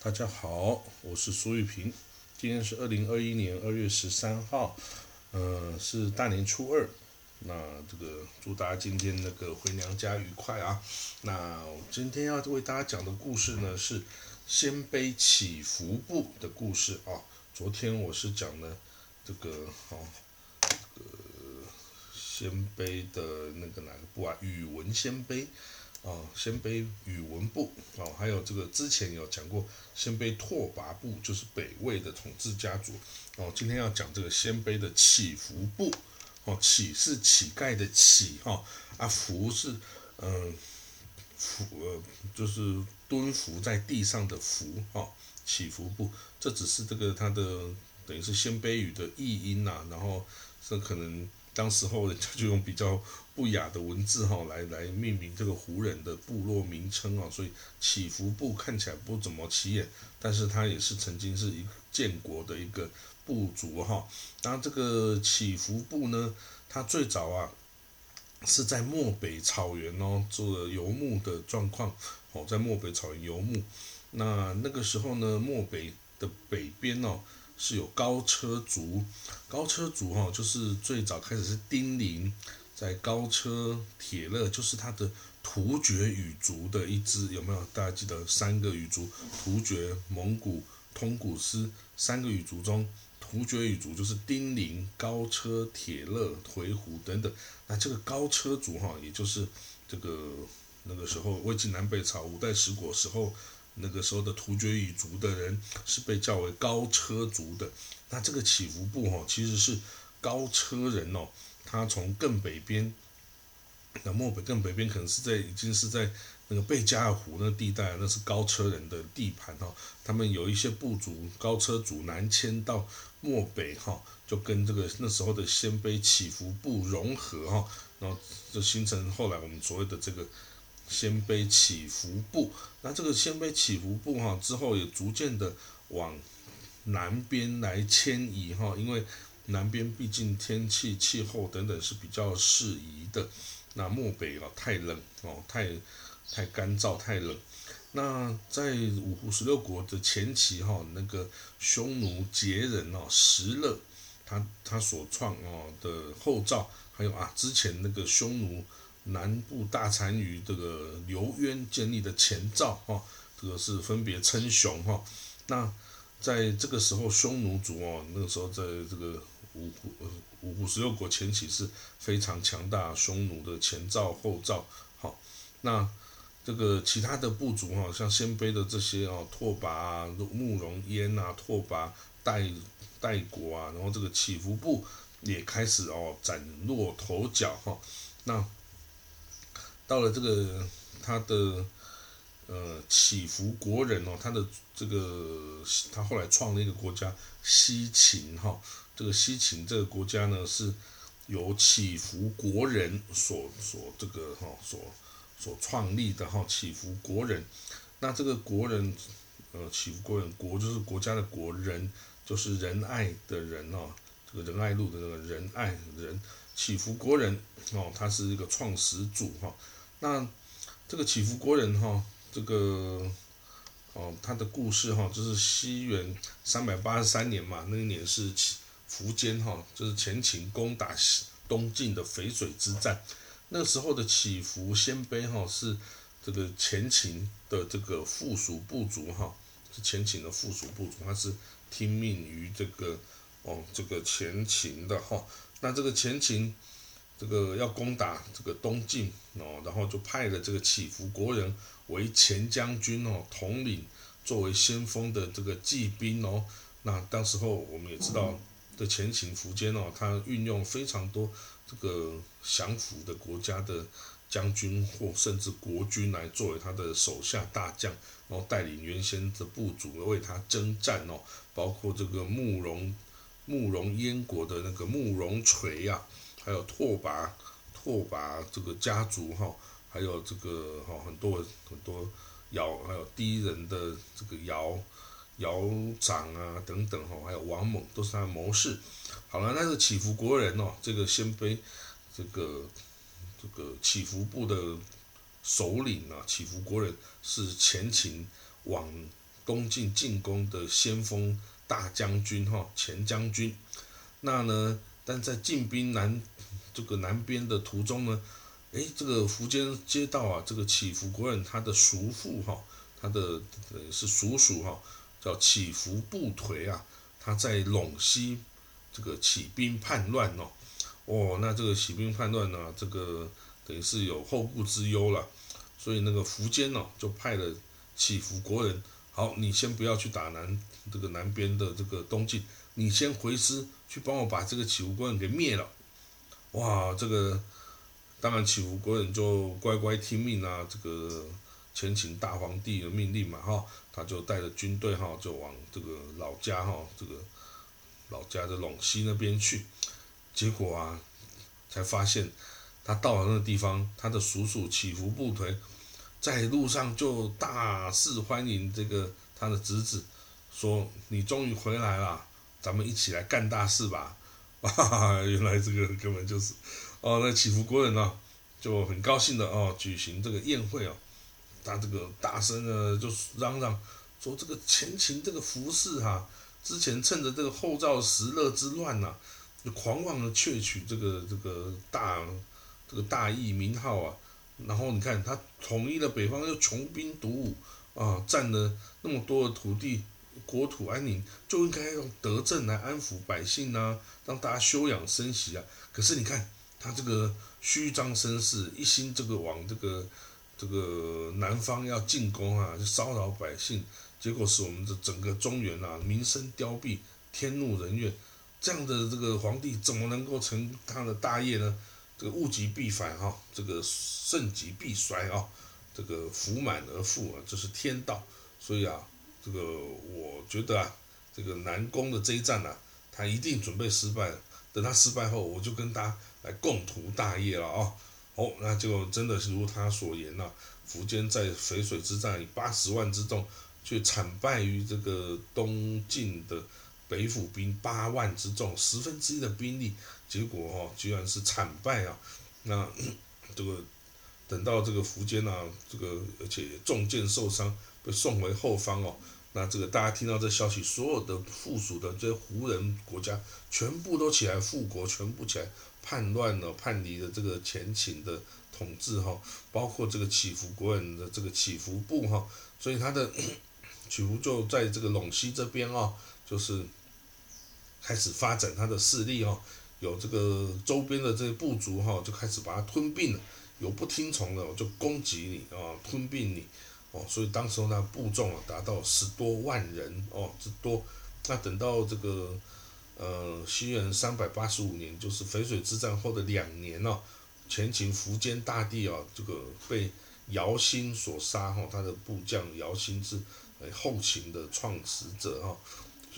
大家好，我是苏玉平。今天是二零二一年二月十三号，嗯，是大年初二。那这个祝大家今天那个回娘家愉快啊。那今天要为大家讲的故事呢是鲜卑祈福部的故事啊。昨天我是讲了这个哦，这个鲜卑的那个哪个部啊？宇文鲜卑。啊，鲜卑宇文部哦，还有这个之前有讲过鲜卑拓跋部，就是北魏的统治家族哦。今天要讲这个鲜卑的乞伏部哦，乞是乞丐的乞哈，啊伏是嗯伏呃就是蹲伏在地上的伏哈，乞伏部，这只是这个它的等于是鲜卑语的译音呐，然后这可能。当时候人家就用比较不雅的文字哈来来命名这个胡人的部落名称啊，所以祈福部看起来不怎么起眼，但是它也是曾经是一建国的一个部族哈。那这个祈福部呢，它最早啊是在漠北草原哦做游牧的状况哦，在漠北草原游牧。那那个时候呢，漠北的北边哦。是有高车族，高车族哈，就是最早开始是丁零，在高车铁勒，就是他的突厥语族的一支，有没有？大家记得三个语族：突厥、蒙古、通古斯三个语族中，突厥语族就是丁零、高车、铁勒、回鹘等等。那这个高车族哈，也就是这个那个时候魏晋南北朝五代十国时候。那个时候的突厥语族的人是被叫为高车族的，那这个起伏部哈其实是高车人哦，他从更北边，那漠北更北边可能是在已经是在那个贝加尔湖那地带，那是高车人的地盘哈。他们有一些部族高车族南迁到漠北哈，就跟这个那时候的鲜卑起伏部融合哈，然后就形成后来我们所谓的这个。鲜卑起伏部，那这个鲜卑起伏部哈之后也逐渐的往南边来迁移哈，因为南边毕竟天气气候等等是比较适宜的，那漠北哦太冷哦太太干燥太冷，那在五胡十六国的前期哈，那个匈奴羯人哦石勒他他所创哦的后赵，还有啊之前那个匈奴。南部大单于这个刘渊建立的前赵哈，这个是分别称雄哈。那在这个时候，匈奴族哦，那个时候在这个五胡五十六国前期是非常强大，匈奴的前赵后赵好。那这个其他的部族哈，像鲜卑的这些哦，拓跋啊、慕容燕啊、拓跋代代国啊，然后这个乞伏部也开始哦崭露头角哈。那到了这个他的呃祈福国人哦，他的这个他后来创了一个国家西秦哈，这个西秦这个国家呢是由祈福国人所所这个哈所所创立的哈祈福国人，那这个国人呃祈福国人国就是国家的国人就是仁爱的人哦，这个仁爱路的那个仁爱人祈福国人哦，他是一个创始主哈。那这个祈福国人哈，这个哦，他的故事哈，就是西元三百八十三年嘛，那一年是苻坚哈，就是前秦攻打东晋的淝水之战。那时候的祈福鲜卑哈是这个前秦的这个附属部族哈，是前秦的附属部族，他是听命于这个哦这个前秦的哈。那这个前秦。这个要攻打这个东晋哦，然后就派了这个祈福国人为前将军哦，统领作为先锋的这个骑兵哦。那当时候我们也知道的前秦苻坚哦，他运用非常多这个降服的国家的将军或甚至国君来作为他的手下大将，然后带领原先的部族为他征战哦，包括这个慕容慕容燕国的那个慕容垂呀。还有拓跋，拓跋这个家族哈，还有这个哈很多很多尧，还有第一人的这个尧尧长啊等等哈，还有王猛都是他的谋士。好了，那是祈福国人哦，这个鲜卑这个这个祈福部的首领啊，祈福国人是前秦往东晋进攻的先锋大将军哈前将军。那呢，但在进兵南这个南边的途中呢，哎，这个苻坚接到啊，这个祈福国人他的叔父哈，他的是叔叔哈，叫祈福不颓啊，他在陇西这个起兵叛乱哦，哦，那这个起兵叛乱呢，这个等于是有后顾之忧了，所以那个苻坚呢，就派了祈福国人，好，你先不要去打南这个南边的这个东晋，你先回师去帮我把这个祈福国人给灭了。哇，这个当然祈福国人就乖乖听命啊，这个前秦大皇帝的命令嘛，哈，他就带着军队哈，就往这个老家哈，这个老家的陇西那边去。结果啊，才发现他到了那个地方，他的叔叔祈福部屯在路上就大肆欢迎这个他的侄子，说：“你终于回来了，咱们一起来干大事吧。”啊，原来这个根本就是，哦，那祈福国人呢就很高兴的哦，举行这个宴会哦，他这个大声的就嚷嚷说，这个前秦这个服饰哈，之前趁着这个后赵石勒之乱呐，就狂妄的窃取这个这个大这个大义名号啊，然后你看他统一了北方，又穷兵黩武啊，占了那么多的土地。国土安宁就应该用德政来安抚百姓呐，让大家休养生息啊。可是你看他这个虚张声势，一心这个往这个这个南方要进攻啊，就骚扰百姓，结果使我们的整个中原啊民生凋敝，天怒人怨。这样的这个皇帝怎么能够成他的大业呢？这个物极必反哈，这个盛极必衰啊，这个福满而富啊，这是天道。所以啊。这个我觉得啊，这个南宫的这一战呢，他一定准备失败。等他失败后，我就跟他来共图大业了啊！哦，那就真的是如他所言了，苻坚在淝水之战以八十万之众，却惨败于这个东晋的北府兵八万之众，十分之一的兵力，结果哈居然是惨败啊！那这个等到这个苻坚呐，这个而且中箭受伤，被送回后方哦。那这个大家听到这消息，所有的附属的这些胡人国家全部都起来复国，全部起来叛乱了，叛离了这个前秦的统治哈，包括这个祈福国人的这个祈福部哈，所以他的 祈福就在这个陇西这边啊，就是开始发展他的势力哦，有这个周边的这些部族哈，就开始把他吞并了，有不听从的我就攻击你啊，吞并你。哦，所以当时候呢，部众啊达到十多万人哦之多。那等到这个呃西元三百八十五年，就是淝水之战后的两年哦，前秦苻坚大帝啊，这个被姚兴所杀哈，他的部将姚兴是后秦的创始者哈。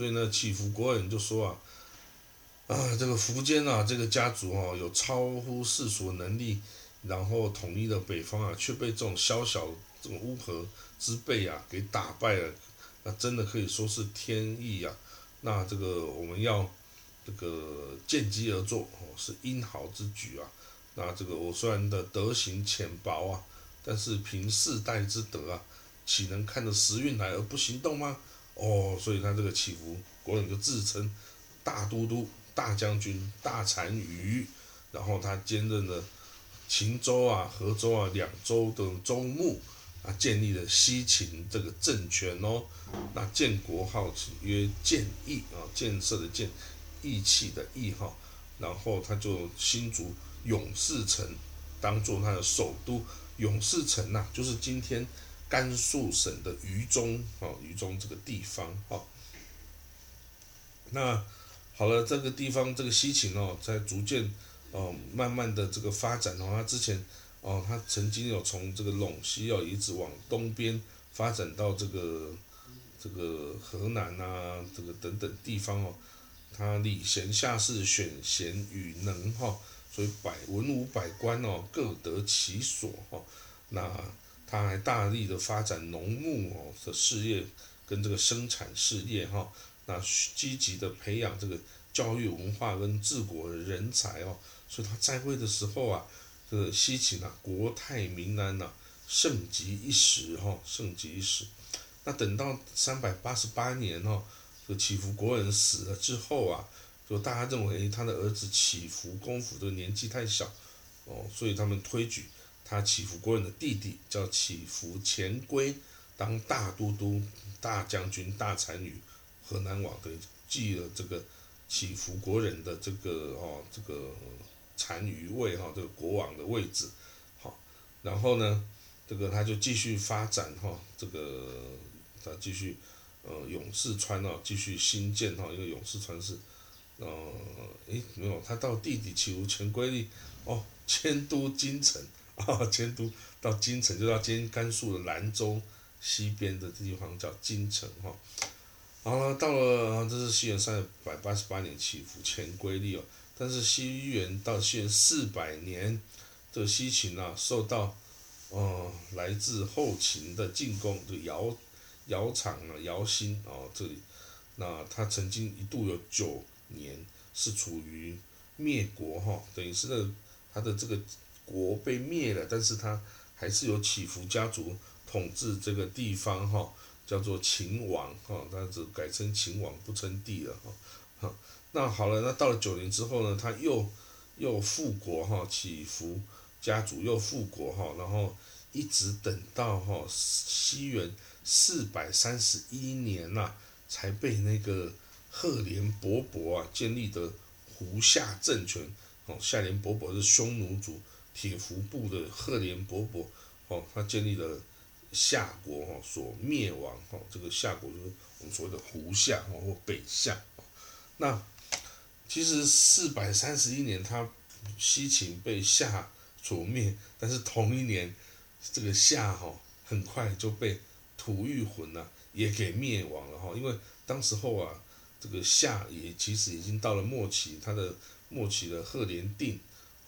所以呢，祈福国人就说啊，啊这个苻坚啊，这个家族啊有超乎世俗能力，然后统一了北方啊，却被这种小小。这种乌合之辈啊，给打败了，那真的可以说是天意啊。那这个我们要这个见机而作哦，是英豪之举啊。那这个我虽然的德行浅薄啊，但是凭世代之德啊，岂能看着时运来而不行动吗？哦，所以他这个祈福国人就自称大都督、大将军、大单于，然后他兼任了秦州啊、河州啊两州的州牧。啊，建立了西秦这个政权哦，那建国号曰建义啊，建设的建，义气的义哈，然后他就新竹永士城当做他的首都，永士城呐，就是今天甘肃省的榆中啊，榆中这个地方哈。那好了，这个地方这个西秦哦，在逐渐哦，慢慢的这个发展哦，他之前。哦，他曾经有从这个陇西哦，一直往东边发展到这个这个河南啊，这个等等地方哦。他礼贤下士，选贤与能哈，所以百文武百官哦，各得其所哈。那他还大力的发展农牧哦的事业跟这个生产事业哈。那积极的培养这个教育文化跟治国人才哦。所以他在位的时候啊。这个西秦啊，国泰民安呐，盛极一时哈，盛极一时。那等到三百八十八年哦，这个祈福国人死了之后啊，就大家认为他的儿子祈福公府这个年纪太小哦，所以他们推举他祈福国人的弟弟叫祈福前规当大都督、大将军、大单于、河南王，的继了这个祈福国人的这个哦这个单于位哈，这个国王的位置。好，然后呢，这个他就继续发展哈，这个。他继续，呃，勇士川哦，继续新建哈，因为勇士川是，呃，诶，没有，他到弟弟祈福前归立，哦，迁都京城 啊，迁都到京城，就到今甘肃的兰州西边的地方叫京城哈。然后到了，这是西元三百八十八年起伏前归立哦，但是西元到西元四百年的西秦啊，受到，呃，来自后秦的进攻，就姚。姚厂啊，窑心哦，这里，那他曾经一度有九年是处于灭国哈，等于是那他的这个国被灭了，但是他还是有祈福家族统治这个地方哈，叫做秦王哈，他只改称秦王不称帝了哈，那好了，那到了九年之后呢，他又又复国哈，祈福家族又复国哈，然后一直等到哈西元。四百三十一年呐，才被那个赫连勃勃啊建立的胡夏政权哦，夏连勃勃是匈奴族铁服部的赫连勃勃哦，他建立了夏国哈所灭亡哈，这个夏国就是我们所谓的胡夏哦或北夏。那其实四百三十一年，他西秦被夏所灭，但是同一年这个夏哈很快就被。吐谷浑呐也给灭亡了哈，因为当时候啊，这个夏也其实已经到了末期，他的末期的赫连定，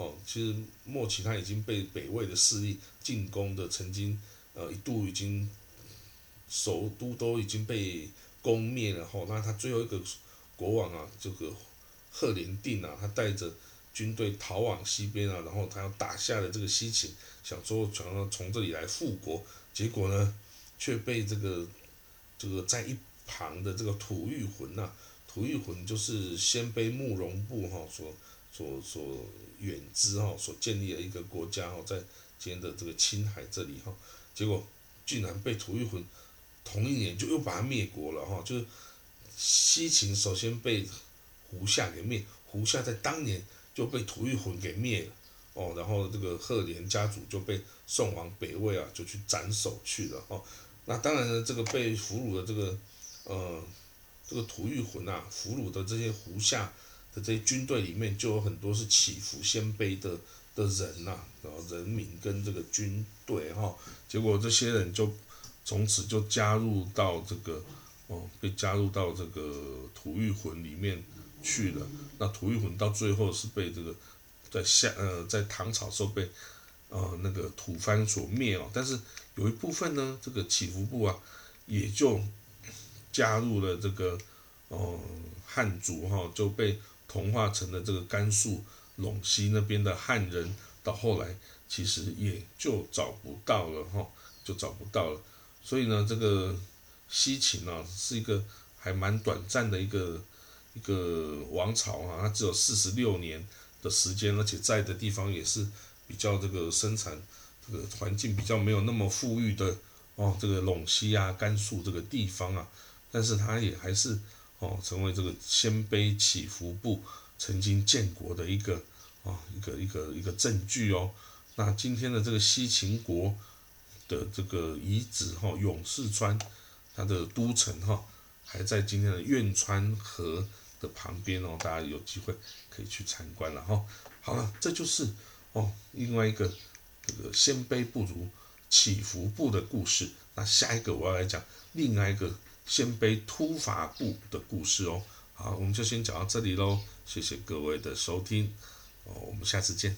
哦，其实末期他已经被北魏的势力进攻的，曾经呃一度已经首都都已经被攻灭了哈，那他最后一个国王啊，这个赫连定啊，他带着军队逃往西边啊，然后他要打下了这个西秦，想说想要从这里来复国，结果呢？却被这个这个在一旁的这个吐谷浑呐，吐谷浑就是鲜卑慕容部哈说所所远之哈所建立的一个国家哈，在今天的这个青海这里哈，结果竟然被吐谷浑同一年就又把它灭国了哈，就是西秦首先被胡夏给灭，胡夏在当年就被吐谷浑给灭了哦，然后这个赫连家族就被送往北魏啊，就去斩首去了哈。那当然呢，这个被俘虏的这个，呃，这个吐谷浑啊，俘虏的这些胡夏的这些军队里面，就有很多是祈福鲜卑的的人呐，然后人民跟这个军队哈，结果这些人就从此就加入到这个，哦，被加入到这个吐谷浑里面去了。那吐谷浑到最后是被这个在夏呃在唐朝时候被。呃，那个吐蕃所灭哦，但是有一部分呢，这个祈福部啊，也就加入了这个哦汉族哈，就被同化成了这个甘肃陇西那边的汉人。到后来，其实也就找不到了哈，就找不到了。所以呢，这个西秦啊，是一个还蛮短暂的一个一个王朝啊，它只有四十六年的时间，而且在的地方也是。比较这个生产这个环境比较没有那么富裕的哦，这个陇西啊、甘肃这个地方啊，但是它也还是哦成为这个鲜卑祈福部曾经建国的一个啊一个一个一个证据哦。那今天的这个西秦国的这个遗址哈，勇士川它的都城哈，还在今天的苑川河的旁边哦，大家有机会可以去参观了哈。好了，这就是。哦，另外一个这个鲜卑不如祈福部的故事。那下一个我要来讲另外一个鲜卑突伐部的故事哦。好，我们就先讲到这里喽，谢谢各位的收听，哦，我们下次见。